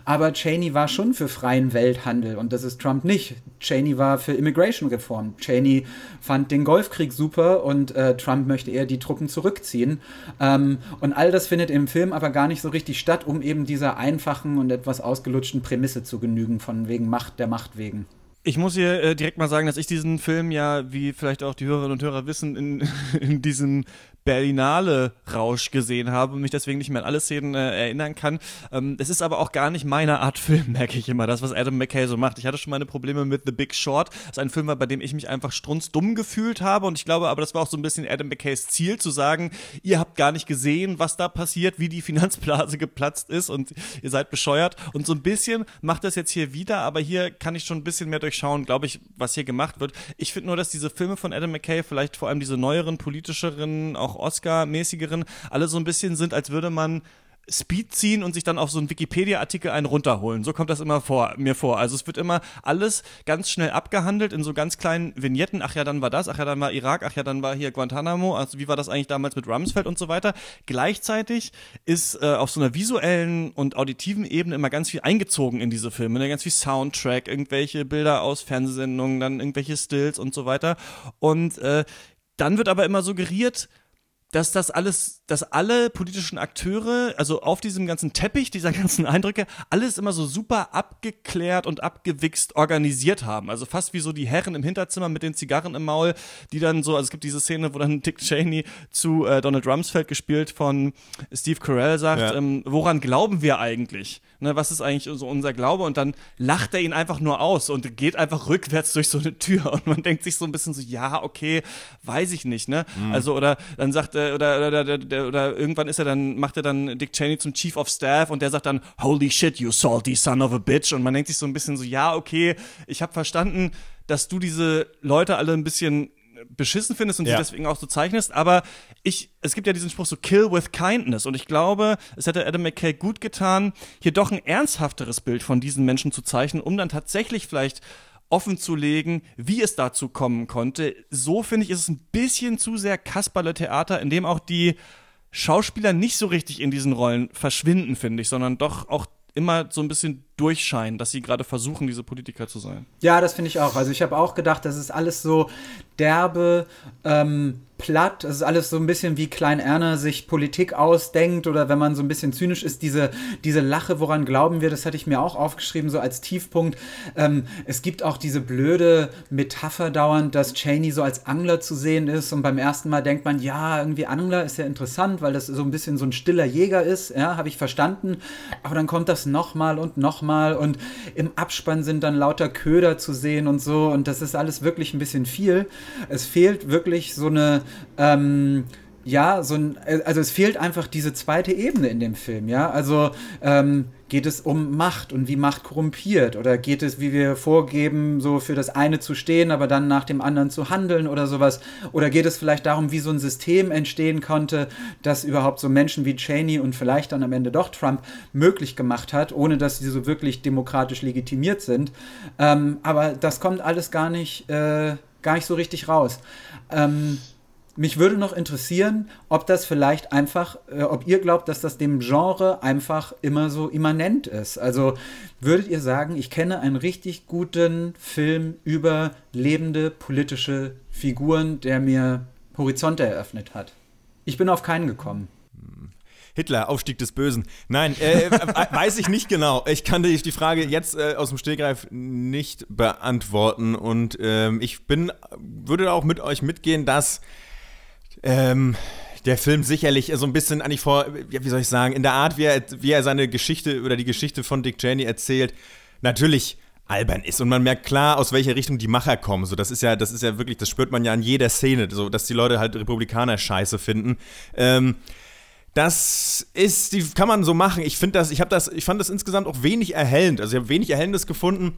Aber Cheney war schon für freien Welthandel und das ist Trump nicht. Cheney war für Immigration Reform. Cheney fand den Golfkrieg super und äh, Trump möchte eher die Truppen zurückziehen. Ähm, und all das findet im Film aber gar nicht so richtig statt, um eben dieser einfachen einfachen und etwas ausgelutschten Prämisse zu genügen, von wegen Macht der Macht wegen. Ich muss hier äh, direkt mal sagen, dass ich diesen Film ja, wie vielleicht auch die Hörerinnen und Hörer wissen, in, in diesem Berlinale-Rausch gesehen habe und mich deswegen nicht mehr an alle Szenen äh, erinnern kann. Ähm, es ist aber auch gar nicht meine Art Film, merke ich immer, das, was Adam McKay so macht. Ich hatte schon meine Probleme mit The Big Short. Das ist ein Film, bei dem ich mich einfach strunzdumm gefühlt habe und ich glaube aber, das war auch so ein bisschen Adam McKays Ziel, zu sagen, ihr habt gar nicht gesehen, was da passiert, wie die Finanzblase geplatzt ist und ihr seid bescheuert. Und so ein bisschen macht das jetzt hier wieder, aber hier kann ich schon ein bisschen mehr durchschauen, glaube ich, was hier gemacht wird. Ich finde nur, dass diese Filme von Adam McKay, vielleicht vor allem diese neueren, politischeren, auch Oscar-mäßigeren, alle so ein bisschen sind, als würde man Speed ziehen und sich dann auf so einen Wikipedia-Artikel einen runterholen. So kommt das immer vor, mir vor. Also es wird immer alles ganz schnell abgehandelt in so ganz kleinen Vignetten. Ach ja, dann war das, ach ja, dann war Irak, ach ja, dann war hier Guantanamo. Also wie war das eigentlich damals mit Rumsfeld und so weiter. Gleichzeitig ist äh, auf so einer visuellen und auditiven Ebene immer ganz viel eingezogen in diese Filme. Ne? Ganz viel Soundtrack, irgendwelche Bilder aus Fernsehsendungen, dann irgendwelche Stills und so weiter. Und äh, dann wird aber immer suggeriert, dass das alles, dass alle politischen Akteure, also auf diesem ganzen Teppich dieser ganzen Eindrücke, alles immer so super abgeklärt und abgewichst organisiert haben. Also fast wie so die Herren im Hinterzimmer mit den Zigarren im Maul, die dann so, also es gibt diese Szene, wo dann Dick Cheney zu äh, Donald Rumsfeld gespielt von Steve Carell sagt, ja. ähm, woran glauben wir eigentlich? Ne, was ist eigentlich so unser Glaube? Und dann lacht er ihn einfach nur aus und geht einfach rückwärts durch so eine Tür und man denkt sich so ein bisschen so, ja, okay, weiß ich nicht, ne? Mhm. Also, oder dann sagt er, oder, oder, oder, oder, irgendwann ist er dann, macht er dann Dick Cheney zum Chief of Staff und der sagt dann, holy shit, you salty son of a bitch. Und man denkt sich so ein bisschen so, ja, okay, ich habe verstanden, dass du diese Leute alle ein bisschen beschissen findest und Ja. sie deswegen auch so zeichnest, aber ich, es gibt ja diesen Spruch so Kill with Kindness und ich glaube, es hätte Adam McKay gut getan, hier doch ein ernsthafteres Bild von diesen Menschen zu zeichnen, um dann tatsächlich vielleicht offen zu legen, wie es dazu kommen konnte. So finde ich, ist es ein bisschen zu sehr Kasperle-Theater, in dem auch die Schauspieler nicht so richtig in diesen Rollen verschwinden, finde ich, sondern doch auch immer so ein bisschen durchscheinen, dass sie gerade versuchen, diese Politiker zu sein. Ja, das finde ich auch. Also ich habe auch gedacht, das ist alles so derbe, ähm, platt. Das ist alles so ein bisschen wie Klein Erna sich Politik ausdenkt oder wenn man so ein bisschen zynisch ist, diese, diese Lache, woran glauben wir, das hatte ich mir auch aufgeschrieben, so als Tiefpunkt. Ähm, es gibt auch diese blöde Metapher dauernd, dass Cheney so als Angler zu sehen ist und beim ersten Mal denkt man, ja, irgendwie Angler ist ja interessant, weil das so ein bisschen so ein stiller Jäger ist, ja, habe ich verstanden. Aber dann kommt das nochmal und nochmal und im Abspann sind dann lauter Köder zu sehen und so und das ist alles wirklich ein bisschen viel. Es fehlt wirklich so eine ähm, ja, so ein, also es fehlt einfach diese zweite Ebene in dem Film, ja. Also ähm, geht es um Macht und wie Macht korrumpiert oder geht es, wie wir vorgeben, so für das eine zu stehen, aber dann nach dem anderen zu handeln oder sowas? Oder geht es vielleicht darum, wie so ein System entstehen konnte, das überhaupt so Menschen wie Cheney und vielleicht dann am Ende doch Trump möglich gemacht hat, ohne dass sie so wirklich demokratisch legitimiert sind? Ähm, aber das kommt alles gar nicht, äh, gar nicht so richtig raus. Ähm, mich würde noch interessieren, ob das vielleicht einfach, äh, ob ihr glaubt, dass das dem Genre einfach immer so immanent ist. Also würdet ihr sagen, ich kenne einen richtig guten Film über lebende politische Figuren, der mir Horizonte eröffnet hat? Ich bin auf keinen gekommen. Hitler, Aufstieg des Bösen. Nein, äh, äh, weiß ich nicht genau. Ich kann die, die Frage jetzt äh, aus dem Stegreif nicht beantworten. Und ähm, ich bin, würde auch mit euch mitgehen, dass ähm, der Film sicherlich so ein bisschen eigentlich vor, wie soll ich sagen, in der Art, wie er, wie er seine Geschichte oder die Geschichte von Dick Cheney erzählt, natürlich albern ist und man merkt klar, aus welcher Richtung die Macher kommen. So, das ist ja, das ist ja wirklich, das spürt man ja in jeder Szene, so, dass die Leute halt Republikaner scheiße finden. Ähm, das ist, die kann man so machen. Ich finde das, ich habe das, ich fand das insgesamt auch wenig erhellend. Also ich habe wenig Erhellendes gefunden.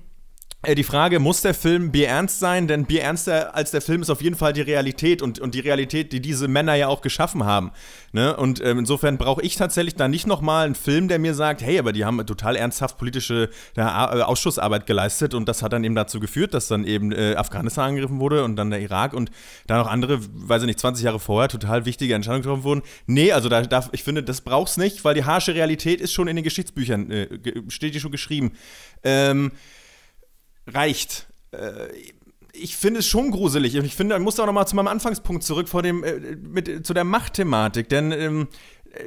Äh, Die Frage, muss der Film bierernst sein? Denn bierernster als der Film ist auf jeden Fall die Realität und, und die Realität, die diese Männer ja auch geschaffen haben. Ne? Und ähm, insofern brauche ich tatsächlich da nicht nochmal einen Film, der mir sagt, hey, aber die haben total ernsthaft politische ja, äh, Ausschussarbeit geleistet und das hat dann eben dazu geführt, dass dann eben äh, Afghanistan angegriffen wurde und dann der Irak und dann noch andere, weiß ich nicht, 20 Jahre vorher total wichtige Entscheidungen getroffen wurden. Nee, also da darf, ich finde, das braucht's nicht, weil die harsche Realität ist schon in den Geschichtsbüchern, äh, steht die schon geschrieben. Ähm, reicht. Äh, ich finde es schon gruselig und ich finde, ich muss auch noch mal zu meinem Anfangspunkt zurück vor dem äh, mit zu der Machtthematik, denn ähm,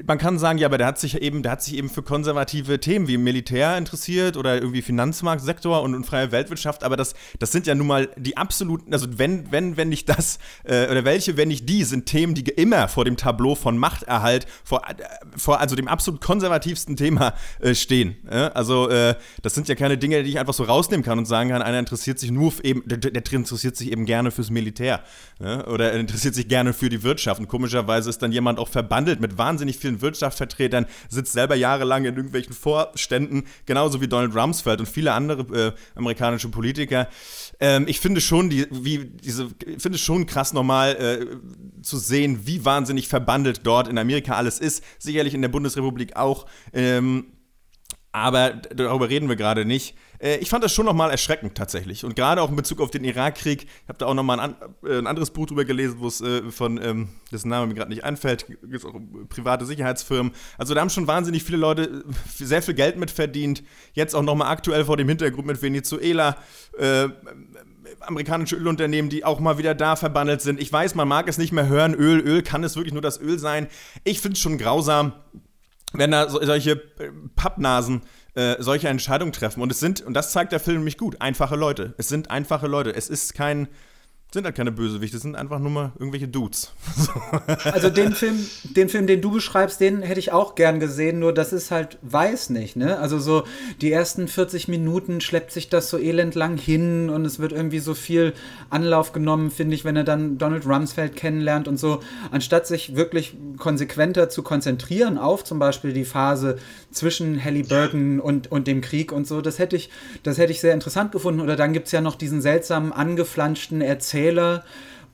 man kann sagen, ja, aber der hat sich eben, der hat sich eben für konservative Themen wie Militär interessiert oder irgendwie Finanzmarktsektor und, und freie Weltwirtschaft, aber das, das sind ja nun mal die absoluten, also wenn, wenn, wenn nicht das, äh, oder welche, wenn nicht die, sind Themen, die immer vor dem Tableau von Machterhalt, vor, äh, vor also dem absolut konservativsten Thema äh, stehen. Also äh, das sind ja keine Dinge, die ich einfach so rausnehmen kann und sagen kann, einer interessiert sich nur eben, der, der interessiert sich eben gerne fürs Militär oder er interessiert sich gerne für die Wirtschaft und komischerweise ist dann jemand auch verbandelt mit wahnsinnig vielen Wirtschaftsvertretern, sitzt selber jahrelang in irgendwelchen Vorständen, genauso wie Donald Rumsfeld und viele andere äh, amerikanische Politiker. Ähm, ich finde schon, die, wie diese, finde es schon krass nochmal äh, zu sehen, wie wahnsinnig verbandelt dort in Amerika alles ist. Sicherlich in der Bundesrepublik auch. Ähm, aber darüber reden wir gerade nicht. Äh, Ich fand das schon nochmal erschreckend tatsächlich. Und gerade auch in Bezug auf den Irakkrieg. Ich habe da auch nochmal ein, äh, ein anderes Buch drüber gelesen, wo es äh, von, ähm, dessen Name mir gerade nicht einfällt, geht es auch private Sicherheitsfirmen. Also da haben schon wahnsinnig viele Leute sehr viel Geld mit verdient. Jetzt auch nochmal aktuell vor dem Hintergrund mit Venezuela. Äh, amerikanische Ölunternehmen, die auch mal wieder da verbandelt sind. Ich weiß, man mag es nicht mehr hören. Öl, Öl, kann es wirklich nur das Öl sein? Ich finde es schon grausam wenn da so, solche Pappnasen äh, solche Entscheidungen treffen. Und es sind, und das zeigt der Film nämlich gut, einfache Leute. Es sind einfache Leute. Es ist kein, sind halt keine Bösewichte, sind einfach nur mal irgendwelche Dudes. Also den Film, den Film, den du beschreibst, den hätte ich auch gern gesehen, nur das ist halt weiß nicht, ne? Also so die ersten 40 Minuten schleppt sich das so elend lang hin und es wird irgendwie so viel Anlauf genommen, finde ich, wenn er dann Donald Rumsfeld kennenlernt und so, anstatt sich wirklich konsequenter zu konzentrieren auf zum Beispiel die Phase zwischen Halliburton und, und dem Krieg und so, das hätte ich, das hätte ich sehr interessant gefunden. Oder dann gibt es ja noch diesen seltsamen, angeflanschten Erzähler,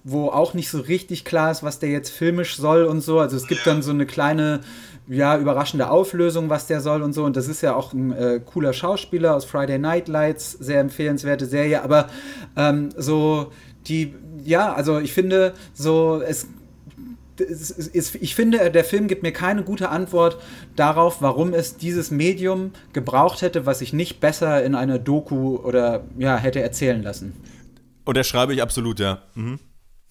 wo auch nicht so richtig klar ist, was der jetzt filmisch soll und so. Also es gibt dann so eine kleine, ja, überraschende Auflösung, was der soll und so. Und das ist ja auch ein äh, cooler Schauspieler aus Friday Night Lights, sehr empfehlenswerte Serie. Aber ähm, so die, ja, also ich finde, so es ich finde, der Film gibt mir keine gute Antwort darauf, warum es dieses Medium gebraucht hätte, was ich nicht besser in einer Doku oder ja hätte erzählen lassen. Und der schreibe ich absolut, ja. Mhm.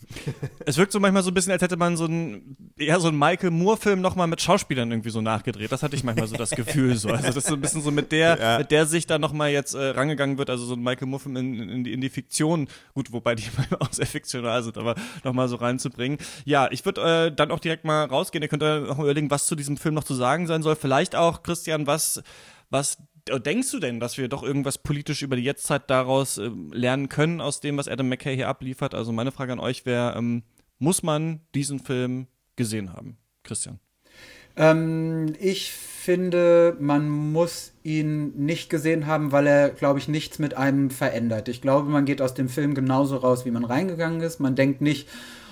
Es wirkt so manchmal so ein bisschen, als hätte man so einen, eher so einen Michael Moore-Film nochmal mit Schauspielern irgendwie so nachgedreht. Das hatte ich manchmal so das Gefühl so. Also das ist so ein bisschen so mit der, ja. mit der sich da nochmal jetzt äh, rangegangen wird, also so ein Michael Moore-Film in, in, die, in die Fiktion, gut, wobei die auch sehr fiktional sind, aber nochmal so reinzubringen. Ja, ich würde äh, dann auch direkt mal rausgehen. Ihr könnt äh, noch mal überlegen, was zu diesem Film noch zu sagen sein soll. Vielleicht auch, Christian, was was denkst du denn, dass wir doch irgendwas politisch über die Jetztzeit daraus äh, lernen können, aus dem, was Adam McKay hier abliefert? Also meine Frage an euch wäre, ähm, muss man diesen Film gesehen haben? Christian. Ähm, ich finde, man muss ihn nicht gesehen haben, weil er, glaube ich, nichts mit einem verändert. Ich glaube, man geht aus dem Film genauso raus, wie man reingegangen ist. Man denkt nicht,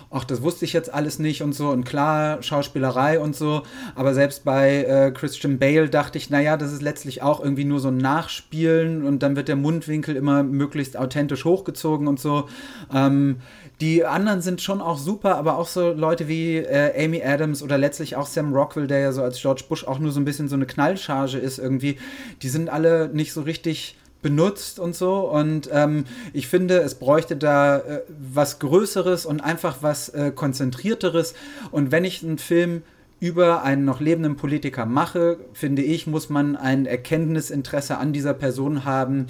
ach, das wusste ich jetzt alles nicht und so und klar, Schauspielerei und so, aber selbst bei äh, Christian Bale dachte ich, naja, das ist letztlich auch irgendwie nur so ein Nachspielen und dann wird der Mundwinkel immer möglichst authentisch hochgezogen und so. Ähm, die anderen sind schon auch super, aber auch so Leute wie äh, Amy Adams oder letztlich auch Sam Rockwell, der ja so als George Bush auch nur so ein bisschen so eine Knallcharge ist irgendwie, die sind alle nicht so richtig benutzt und so. Und ähm, ich finde, es bräuchte da äh, was Größeres und einfach was äh, Konzentrierteres. Und wenn ich einen Film über einen noch lebenden Politiker mache, finde ich, muss man ein Erkenntnisinteresse an dieser Person haben,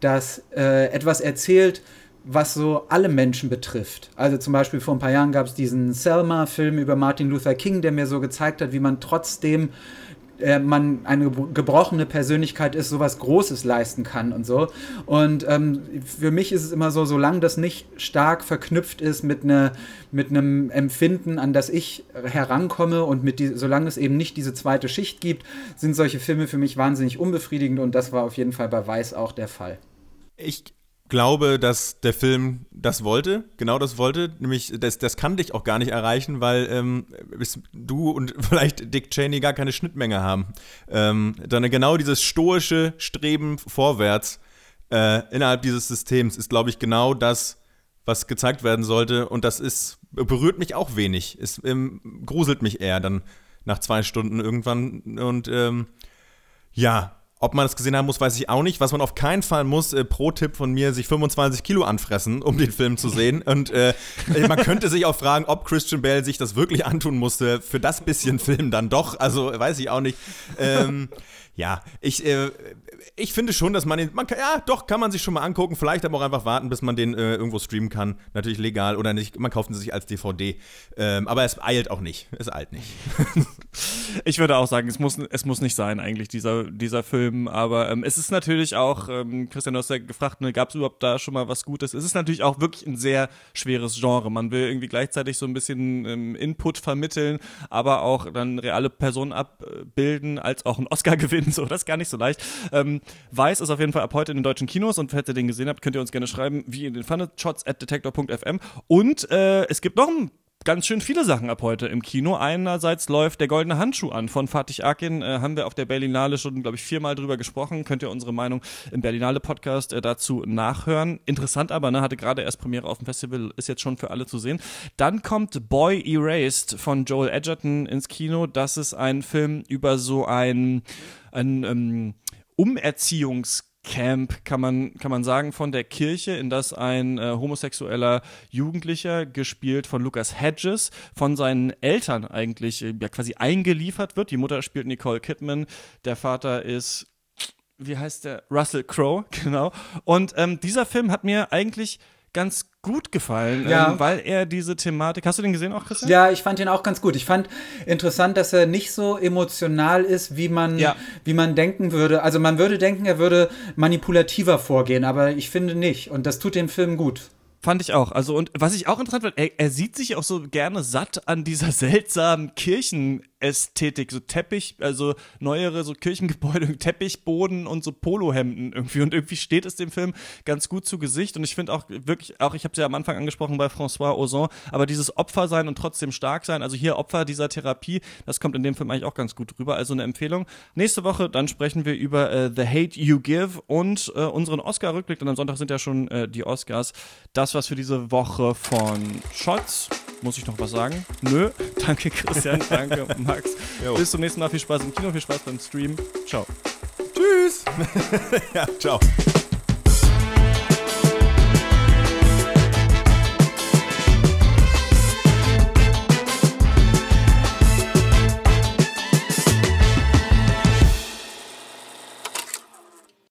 das äh, etwas erzählt, was so alle Menschen betrifft. Also zum Beispiel vor ein paar Jahren gab es diesen Selma-Film über Martin Luther King, der mir so gezeigt hat, wie man trotzdem äh, man eine gebrochene Persönlichkeit ist, sowas Großes leisten kann und so. Und ähm, für mich ist es immer so, solange das nicht stark verknüpft ist mit, ne, mit einem Empfinden, an das ich herankomme und mit die, solange es eben nicht diese zweite Schicht gibt, sind solche Filme für mich wahnsinnig unbefriedigend und das war auf jeden Fall bei Weiß auch der Fall. Ich glaube, dass der Film das wollte, genau das wollte, nämlich das, das kann dich auch gar nicht erreichen, weil ähm, du und vielleicht Dick Cheney gar keine Schnittmenge haben. Ähm, dann genau dieses stoische Streben vorwärts äh, innerhalb dieses Systems ist, glaube ich, genau das, was gezeigt werden sollte und das ist, berührt mich auch wenig. Es ähm, gruselt mich eher dann nach zwei Stunden irgendwann und ähm, ja, ob man es gesehen haben muss, weiß ich auch nicht. Was man auf keinen Fall muss, äh, Pro-Tipp von mir, sich 25 Kilo anfressen, um den Film zu sehen. Und äh, man könnte sich auch fragen, ob Christian Bale sich das wirklich antun musste, für das bisschen Film dann doch. Also weiß ich auch nicht. Ähm, ja, ich, äh, ich finde schon, dass man den, man kann, ja, doch, kann man sich schon mal angucken. Vielleicht aber auch einfach warten, bis man den äh, irgendwo streamen kann. Natürlich legal oder nicht. Man kauft ihn sich als DVD. Ähm, aber es eilt auch nicht. Es eilt nicht. ich würde auch sagen, es muss, es muss nicht sein, eigentlich, dieser, dieser Film. Aber ähm, es ist natürlich auch, ähm, Christian, du hast ja gefragt, ne, gab es überhaupt da schon mal was Gutes? Es ist natürlich auch wirklich ein sehr schweres Genre. Man will irgendwie gleichzeitig so ein bisschen ähm, Input vermitteln, aber auch dann reale Personen abbilden, als auch einen Oscar gewinnen. So, das ist gar nicht so leicht. Ähm, Weiß ist auf jeden Fall ab heute in den deutschen Kinos und falls ihr den gesehen habt, könnt ihr uns gerne schreiben, wie ihr den fandet. Shots at detektor.fm. Und äh, es gibt noch ein ganz schön viele Sachen ab heute im Kino. Einerseits läuft der Goldene Handschuh an von Fatih Akin. Äh, haben wir auf der Berlinale schon, glaube ich, viermal drüber gesprochen. Könnt ihr unsere Meinung im Berlinale Podcast äh, dazu nachhören. Interessant aber, ne? Hatte gerade erst Premiere auf dem Festival, ist jetzt schon für alle zu sehen. Dann kommt Boy Erased von Joel Edgerton ins Kino. Das ist ein Film über so ein, ein ähm, Umerziehungs- Camp, kann man, kann man sagen, von der Kirche, in das ein äh, homosexueller Jugendlicher, gespielt von Lucas Hedges, von seinen Eltern eigentlich äh, ja, quasi eingeliefert wird. Die Mutter spielt Nicole Kidman, der Vater ist, wie heißt der? Russell Crowe, genau. Und ähm, dieser Film hat mir eigentlich ganz gut gefallen, ja. ähm, weil er diese Thematik. Hast du den gesehen auch, Christian? Ja, ich fand ihn auch ganz gut. Ich fand interessant, dass er nicht so emotional ist, wie man, ja. wie man denken würde. Also man würde denken, er würde manipulativer vorgehen, aber ich finde nicht. Und das tut dem Film gut. Fand ich auch. Also, und was ich auch interessant fand, er, er sieht sich auch so gerne satt an dieser seltsamen Kirchen- Ästhetik, so Teppich, also neuere so Kirchengebäude, Teppichboden und so Polohemden irgendwie und irgendwie steht es dem Film ganz gut zu Gesicht und ich finde auch wirklich, auch ich habe es ja am Anfang angesprochen bei François Ozon, aber dieses Opfer sein und trotzdem stark sein, also hier Opfer dieser Therapie, das kommt in dem Film eigentlich auch ganz gut rüber, also eine Empfehlung. Nächste Woche dann sprechen wir über äh, The Hate You Give und äh, unseren Oscar-Rückblick, denn am Sonntag sind ja schon äh, die Oscars. Das was für diese Woche von Scholz. Muss ich noch was sagen? Nö. Danke, Christian. Danke, Max. Jo. Bis zum nächsten Mal. Viel Spaß im Kino, viel Spaß beim Stream. Ciao. Tschüss. ja, ciao.